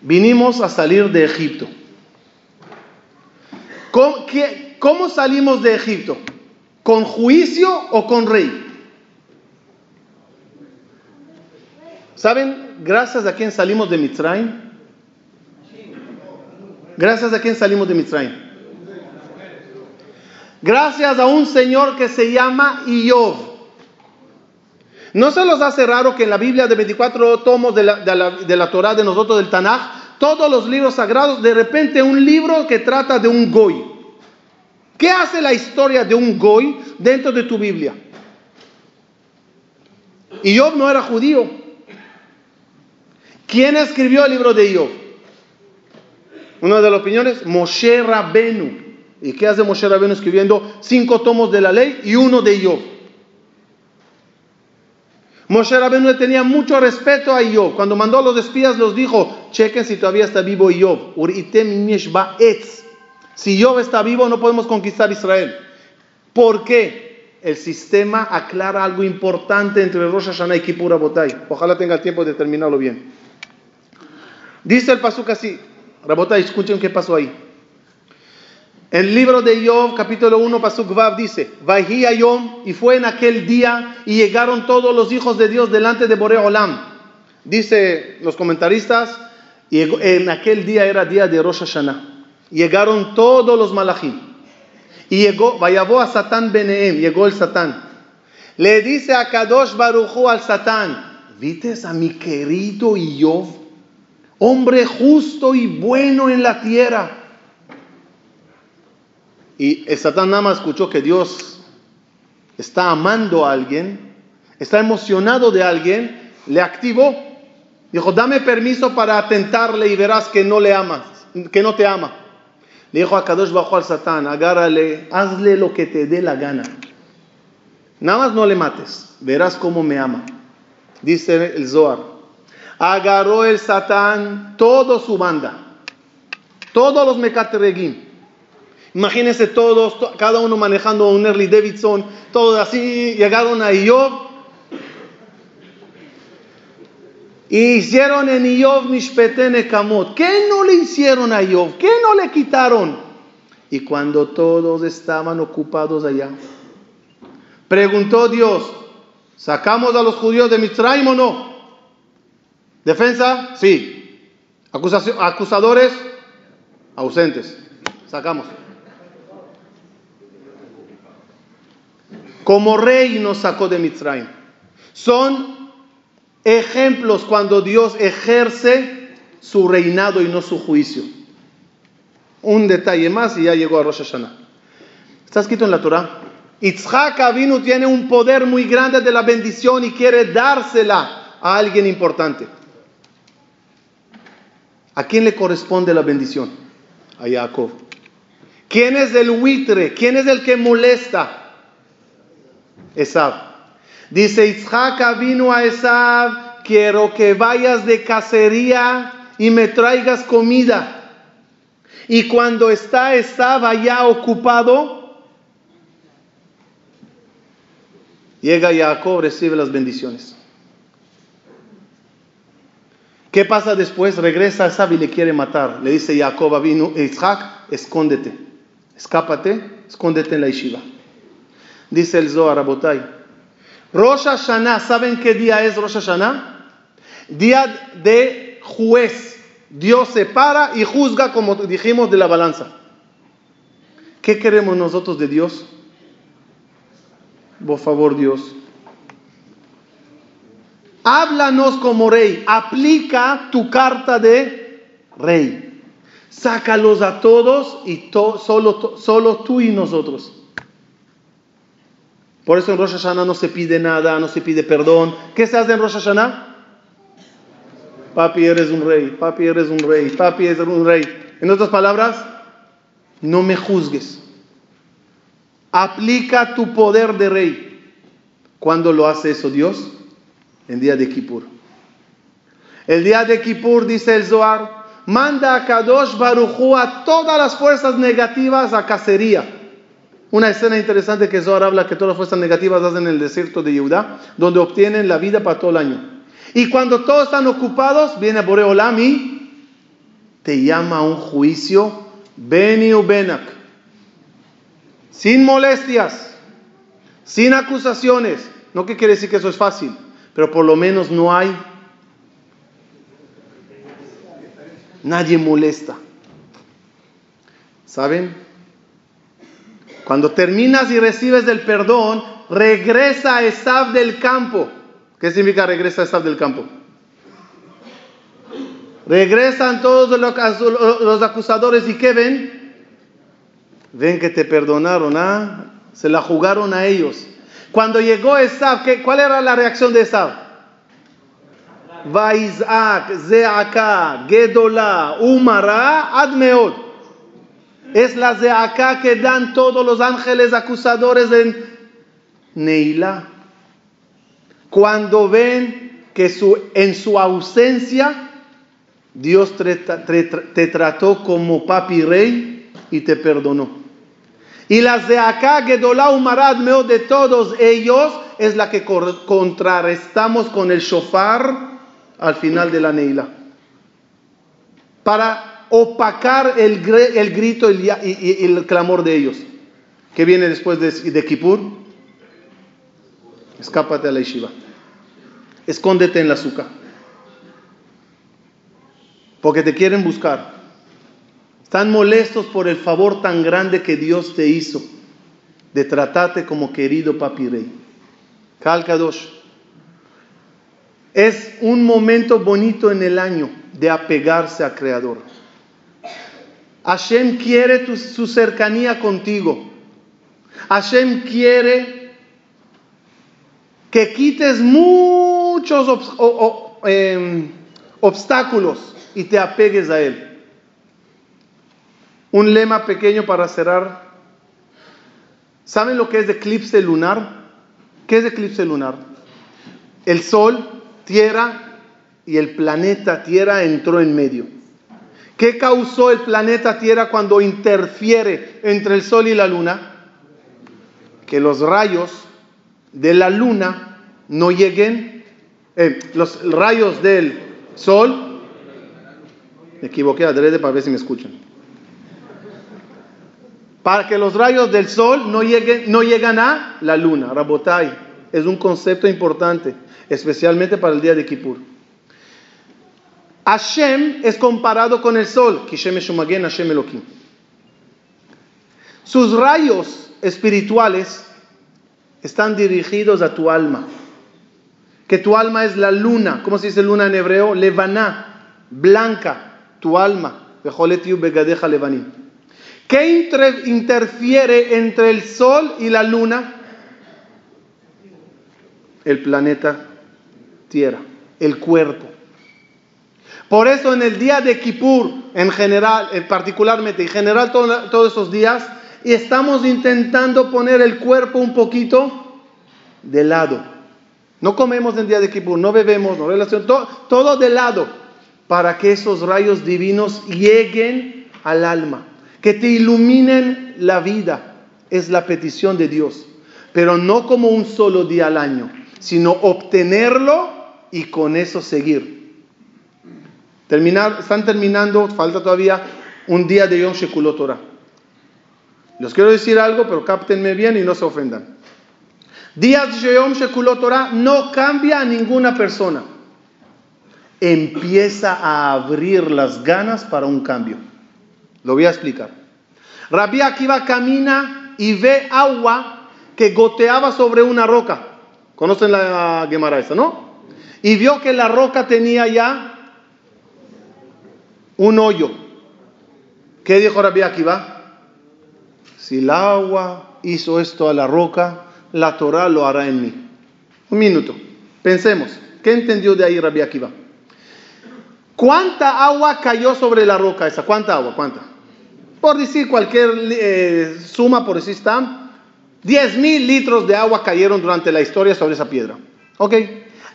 Vinimos a salir de Egipto. ¿Cómo, salimos de Egipto? ¿Con juicio o con rey? ¿Saben gracias a quién salimos de Mitzrayim? Gracias a quién salimos de Mitzrayim. Gracias a un Señor que se llama Iov. ¿No se los hace raro que en la Biblia de 24 tomos de la, de la, Torah de nosotros, del Tanaj, todos los libros sagrados, de repente un libro que trata de un Goy? ¿Qué hace la historia de un Goy dentro de tu Biblia? Iov no era judío. ¿Quién escribió el libro de Iov? Una de las opiniones, Moshe Rabenu. ¿Y qué hace Moshe Rabenu escribiendo cinco tomos de la ley y uno de Job? Moshe Rabenu le tenía mucho respeto a Job. Cuando mandó a los espías, los dijo: chequen si todavía está vivo Job. Si Job está vivo, no podemos conquistar Israel. ¿Por qué? El sistema aclara algo importante entre Rosh Hashanah y Kippur Abotay. Ojalá tenga el tiempo de terminarlo bien. Dice el Pasuk así: Rabota, escuchen qué pasó ahí. El libro de Job, capítulo 1, Pasuk Vav dice, Vahí Yom, y fue en aquel día, y llegaron todos los hijos de Dios delante de Boreo Olam. Dice los comentaristas, y en aquel día era día de Rosh Hashanah. Llegaron todos los malachim. Y llegó, vayabó a Satán Beneem, llegó el Satán. Le dice a Kadosh Baruchu al Satán, ¿vites a mi querido Iov? Hombre justo y bueno en la tierra. Y Satán nada más escuchó que Dios está amando a alguien, está emocionado de alguien, le activó. Dijo, dame permiso para atentarle y verás que no le amas, que no te ama. Le dijo a Kadosh bajo al Satán, agárrale, hazle lo que te dé la gana. Nada más no le mates, verás cómo me ama. Dice el Zohar. Agarró el Satán toda su banda, todos los Mekateregim. Imagínense todos, cada uno manejando un Early Davidson, todos así, llegaron a Iov. Y hicieron en Iov Mishpetene Kamot. ¿Qué no le hicieron a Iov? ¿Qué no le quitaron? Y cuando todos estaban ocupados allá, Preguntó Dios, ¿sacamos a los judíos de Mitzrayim o no? ¿Defensa? Sí. ¿Acusadores? Ausentes. Sacamos. Como rey nos sacó de Mitzrayim. Son ejemplos cuando Dios ejerce su reinado y no su juicio. Un detalle más y ya llegó a Rosh Hashanah. Está escrito en la Torah Itzhak Avinu tiene un poder muy grande de la bendición y quiere dársela a alguien importante. ¿A quién le corresponde la bendición? A Jacob. ¿Quién es el buitre? ¿Quién es el que molesta? Esab. Dice Itzhak vino a Esab, quiero que vayas de cacería y me traigas comida. Y cuando está Esab allá ocupado, Llega Jacob, recibe las bendiciones. ¿Qué pasa después? Regresa Esab y le quiere matar. Le dice Jacob vino, Isaac, escóndete, escápate, escóndete en la yeshiva. Dice el Zohar Rabotai. Rosh Hashanah, ¿saben qué día es Rosh Hashanah? Día de juez. Dios separa y juzga, como dijimos, de la balanza. ¿Qué queremos nosotros de Dios? por favor Dios. Háblanos como rey, aplica tu carta de rey. Sácalos a todos y solo, solo tú y nosotros. Por eso en Rosh Hashanah no se pide nada, no se pide perdón. ¿Qué se hace en Rosh Hashanah? Papi, eres un rey, papi, eres un rey, papi, eres un rey. En otras palabras, no me juzgues. Aplica tu poder de rey. ¿Cuándo lo hace eso Dios? En día de Kippur. El día de Kippur, dice el Zohar, manda a Kadosh Baruchu a todas las fuerzas negativas a cacería. Una escena interesante que Zohar habla que todas las fuerzas negativas hacen en el desierto de Yehudá, donde obtienen la vida para todo el año. Y cuando todos están ocupados, viene Boreolam y te llama a un juicio, Beni Benak sin molestias, sin acusaciones. No que quiere decir que eso es fácil, pero por lo menos no hay. Nadie molesta. ¿Saben? Cuando terminas y recibes el perdón, regresa a Esab del campo. ¿Qué significa regresa a Esab del campo? Regresan todos los acusadores y ¿qué ven? ven que te perdonaron, ¿ah? Se la jugaron a ellos. Cuando llegó Esab, ¿cuál era la reacción de Esab? Vaizak, Zeaka, Gedola, Umara, Admeod. Es la Zeaka que dan todos los ángeles acusadores en Neila. Cuando ven que su, en su ausencia Dios te, te trató como papi rey y te perdonó. Y las de acá, Gedolá Umarad Meo de todos ellos, es la que contrarrestamos con el shofar al final de la Neila. Para opacar el, el grito y, el clamor de ellos. Que viene después de, de Kippur. Escápate a la yeshiva. Escóndete en la azúcar. Porque te quieren buscar. Están molestos por el favor tan grande que Dios te hizo de tratarte como querido papi rey. Kalkadosh. Es un momento bonito en el año de apegarse al Creador. Hashem quiere su cercanía contigo. Hashem quiere que quites muchos em, obstáculos y te apegues a Él. Un lema pequeño para cerrar. ¿Saben lo que es eclipse lunar? ¿Qué es eclipse lunar? El Sol, Tierra y el planeta Tierra entró en medio. ¿Qué causó el planeta Tierra cuando interfiere entre el Sol y la Luna? Que los rayos de la Luna no lleguen, eh, los rayos del Sol, me equivoqué adrede para ver si me escuchan, para que los rayos del Sol no lleguen, no llegan a la Luna, Rabotai, es un concepto importante, especialmente para el día de Kippur. Hashem es comparado con el sol, Sus rayos espirituales están dirigidos a tu alma. Que tu alma es la luna. ¿Cómo se dice luna en hebreo? Levaná, blanca, tu alma. ¿Qué interfiere entre el sol y la luna? El planeta Tierra, el cuerpo. Por eso en el día de Kippur, en general, en particularmente, en general todos esos días, estamos intentando poner el cuerpo un poquito de lado. No comemos en el día de Kippur, no bebemos, no todo, todo de lado, para que esos rayos divinos lleguen al alma, que te iluminen la vida. Es la petición de Dios, pero no como un solo día al año, sino obtenerlo y con eso seguir. Terminar, están terminando, falta todavía un día de Yom Shekulot Torah. Les quiero decir algo, pero cáptenme bien y no se ofendan. Días de Yom Shekulot Torah no cambia a ninguna persona. Empieza a abrir las ganas para un cambio. Lo voy a explicar. Rabbi Akiva camina y ve agua que goteaba sobre una roca. ¿Conocen la Gemara esa, no? Y vio que la roca tenía ya un hoyo. ¿Qué dijo Rabbi Akiva? Si el agua hizo esto a la roca, la Torah lo hará en mí. Un minuto. Pensemos. ¿Qué entendió de ahí Rabbi Akiva? ¿Cuánta agua cayó sobre la roca esa? ¿Cuánta agua? ¿Cuánta? Por decir cualquier eh, suma, por decir está. 10 mil litros de agua cayeron durante la historia sobre esa piedra. Ok.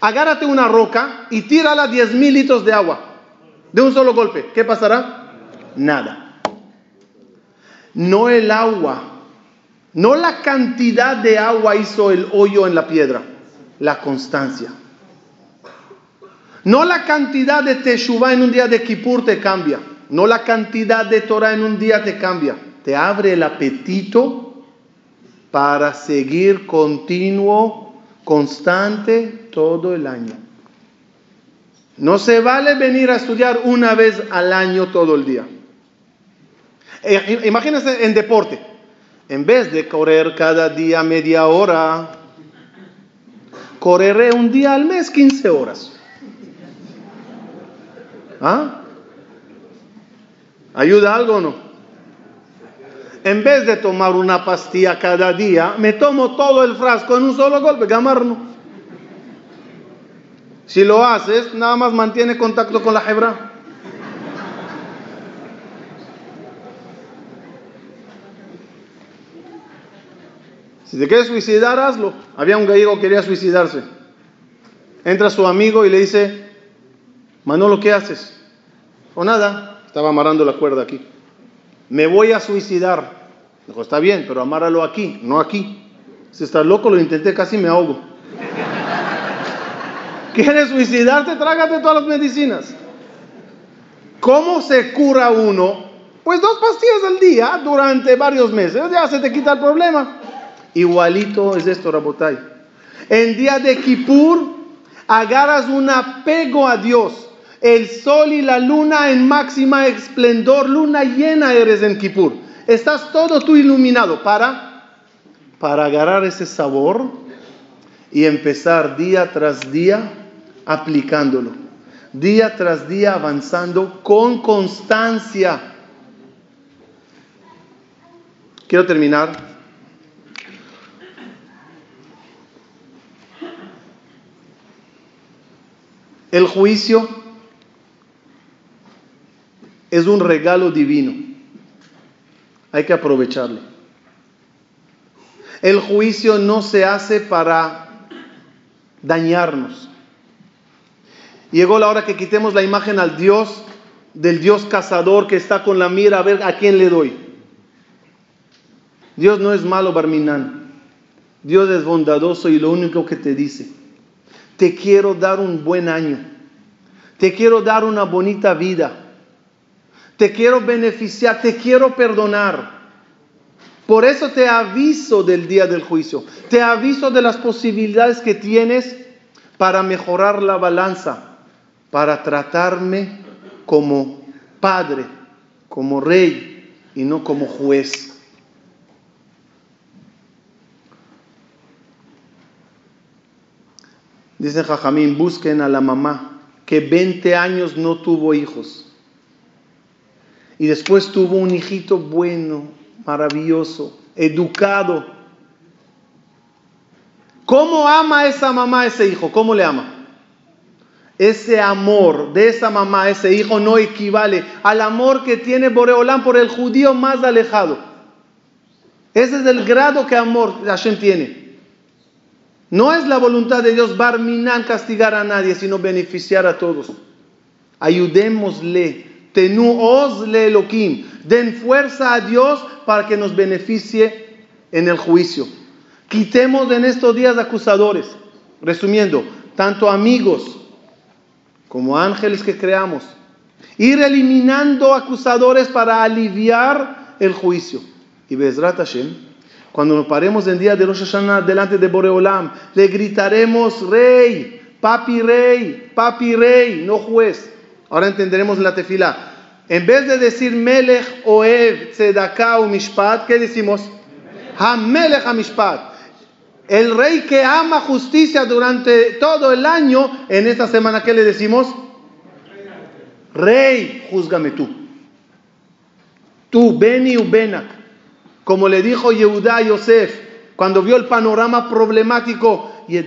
Agárrate una roca y tírala 10 mil litros de agua de un solo golpe, ¿qué pasará? Nada. No el agua, no la cantidad de agua hizo el hoyo en la piedra, la constancia. No la cantidad de Teshuvah en un día de Kippur te cambia, no la cantidad de Torah en un día te cambia, te abre el apetito para seguir continuo, constante todo el año. No se vale venir a estudiar una vez al año todo el día. Eh, imagínense en deporte. En vez de correr cada día media hora, correré un día al mes 15 horas. ¿Ah? ¿Ayuda algo o no? En vez de tomar una pastilla cada día, me tomo todo el frasco en un solo golpe, gamarno. Si lo haces, nada más mantiene contacto con la hebra. Si te quieres suicidar, hazlo. Había un gallego que quería suicidarse. Entra su amigo y le dice, Manolo, ¿qué haces? O nada, estaba amarrando la cuerda aquí. Me voy a suicidar. Dijo, está bien, pero amáralo aquí, no aquí. Si estás loco, lo intenté, casi me ahogo. ¿Quieres suicidarte? Trágate todas las medicinas. ¿Cómo se cura uno? Pues dos pastillas al día durante varios meses. Ya se te quita el problema. Igualito es esto, Rabotay. En día de Kippur, agarras un apego a Dios. El sol y la luna en máxima esplendor, luna llena eres en Kippur. Estás todo tú iluminado para, para agarrar ese sabor y empezar día tras día aplicándolo. Día tras día avanzando con constancia. Quiero terminar. El juicio es un regalo divino. Hay que aprovecharlo. El juicio no se hace para dañarnos. Llegó la hora que quitemos la imagen al Dios, del Dios cazador que está con la mira a ver a quién le doy. Dios no es malo, Barminán. Dios es bondadoso y lo único que te dice, te quiero dar un buen año, te quiero dar una bonita vida, te quiero beneficiar, te quiero perdonar. Por eso te aviso del día del juicio, te aviso de las posibilidades que tienes para mejorar la balanza, para tratarme como padre, como rey y no como juez. Dice Jajamín, busquen a la mamá que 20 años no tuvo hijos. Y después tuvo un hijito bueno, maravilloso, educado. ¿Cómo ama esa mamá a ese hijo? ¿Cómo le ama? Ese amor de esa mamá ese hijo no equivale al amor que tiene Boreolán por el judío más alejado. Ese es el grado que amor Hashem tiene. No es la voluntad de Dios Barminan castigar a nadie, sino beneficiar a todos. Ayudémosle. Tenuosle Elohim. Den fuerza a Dios para que nos beneficie en el juicio. Quitemos en estos días acusadores. Resumiendo, tanto amigos como ángeles que creamos. Ir eliminando acusadores para aliviar el juicio. Y Bezrat Hashem cuando nos paremos en día de Rosh Hashanah delante de Boreolam, le gritaremos rey, papi rey, papi rey, no juez. Ahora entenderemos la tefila. En vez de decir Melech, Oev, Tzedakah o Mishpat, ¿qué decimos? Hamelech Mishpat. El rey que ama justicia durante todo el año, en esta semana, ¿qué le decimos? Rey, júzgame tú. Tú, Beni Ubenak como le dijo Yehudá a Yosef cuando vio el panorama problemático. Y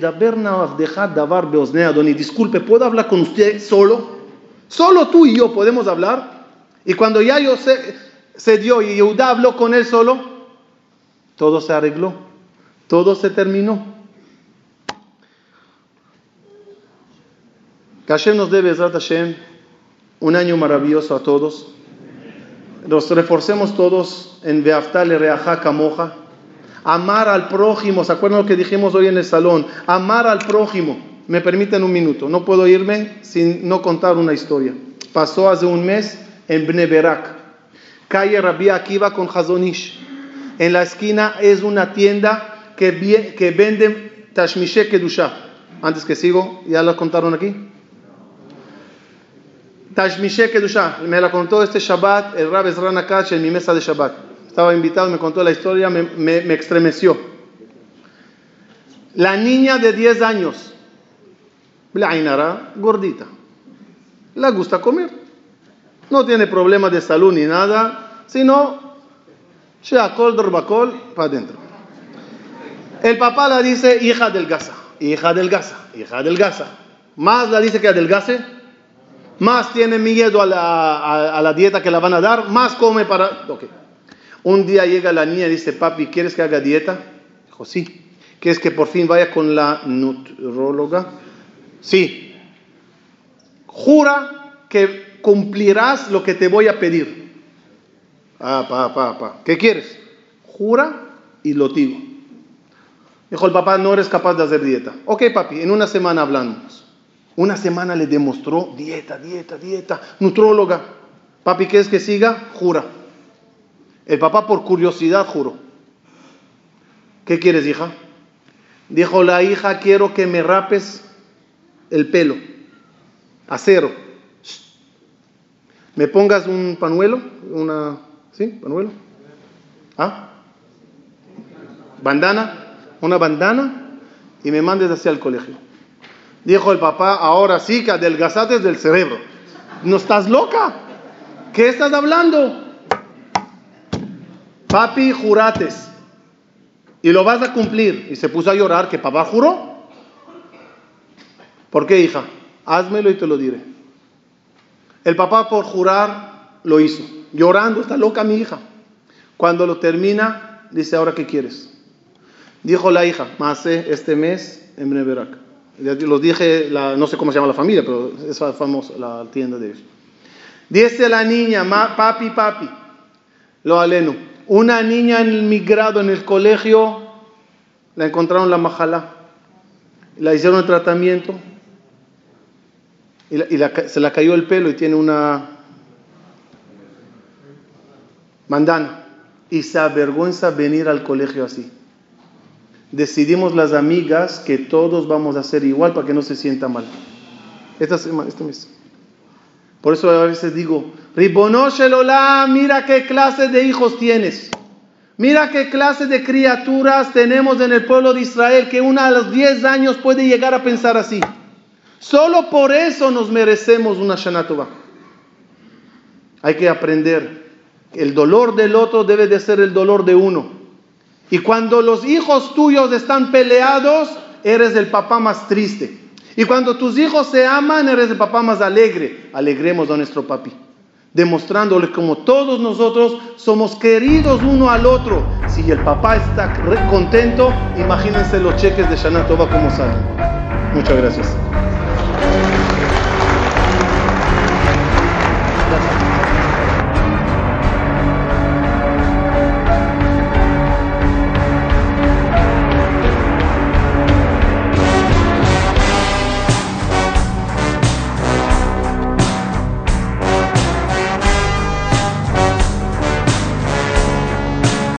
disculpe, ¿puedo hablar con usted solo? Solo tú y yo podemos hablar. Y cuando ya Yosef se dio y Yehudá habló con él solo, todo se arregló, todo se terminó. Hashem nos debe, Hashem, un año maravilloso a todos nos reforcemos todos en Beaftale Reaja Camoja. Amar al prójimo, ¿se acuerdan lo que dijimos hoy en el salón? Amar al prójimo. Me permiten un minuto, no puedo irme sin no contar una historia. Pasó hace un mes en Bneberak, calle Rabbi Akiva con Hazonish. En la esquina es una tienda que, que vende Tashmishe Kedusha. Antes que sigo, ¿ya lo contaron aquí? Tashmishe Kedusha, me la contó este Shabbat el Rab Ezra Nakach en mi mesa de Shabbat. Estaba invitado, me contó la historia, me, me. La niña de 10 años, la Ainara, gordita, le gusta comer. No tiene problemas de salud ni nada, sino Sheakol Dorbakol para adentro. El papá la dice hija del gasa, hija del gasa, hija del gasa. Más la dice que adelgase más tiene miedo a la, a, la, dieta que la van a dar, más come para... Okay. Un día llega la niña y dice, papi, ¿quieres que haga dieta? Dijo, sí. ¿Quieres que por fin vaya con la nutróloga? Sí. Jura que cumplirás lo que te voy a pedir. Ah, pa, pa. ¿Qué quieres? Jura y lo digo. Dijo el papá, no eres capaz de hacer dieta. Ok, papi, en una semana hablamos. Una semana le demostró dieta, dieta, dieta, nutróloga. Papi, ¿quieres que siga? Jura. El papá por curiosidad juró. ¿Qué quieres, hija? Dijo la hija, quiero que me rapes el pelo. Acero. ¿Me pongas un panuelo? Una, ¿Sí? ¿Panuelo? ¿Ah? ¿Bandana? Una bandana y me mandes hacia el colegio. Dijo el papá, ahora sí que adelgazaste del cerebro. ¿No estás loca? ¿Qué estás hablando? Papi, jurates. Y lo vas a cumplir. Y se puso a llorar que papá juró. ¿Por qué, hija? Házmelo y te lo diré. El papá por jurar lo hizo. Llorando, está loca mi hija. Cuando lo termina, dice, ¿ahora qué quieres? Dijo la hija, Mase, este mes en Bneberak. Los dije, no sé cómo se llama la familia, pero es famosa la tienda de ellos. Dice la niña, papi, papi, lo aleno. Una niña en el migrado en el colegio, la encontraron la majala, la hicieron el tratamiento y, se la cayó el pelo y tiene una mandana y se avergüenza venir al colegio así. Decidimos las amigas que todos vamos a hacer igual para que no se sienta mal. Esta semana, este mes. Por eso a veces digo, Ribonoshelola, mira qué clase de hijos tienes. Mira qué clase de criaturas tenemos en el pueblo de Israel que una a los 10 años puede llegar a pensar así. Solo por eso nos merecemos una Shanatova. Hay que aprender el dolor del otro debe de ser el dolor de uno. Y cuando los hijos tuyos están peleados, eres el papá más triste. Y cuando tus hijos se aman, eres el papá más alegre. Alegremos a nuestro papi, demostrándole como todos nosotros somos queridos uno al otro. Si el papá está contento, imagínense los cheques de Shana como salen. Muchas gracias.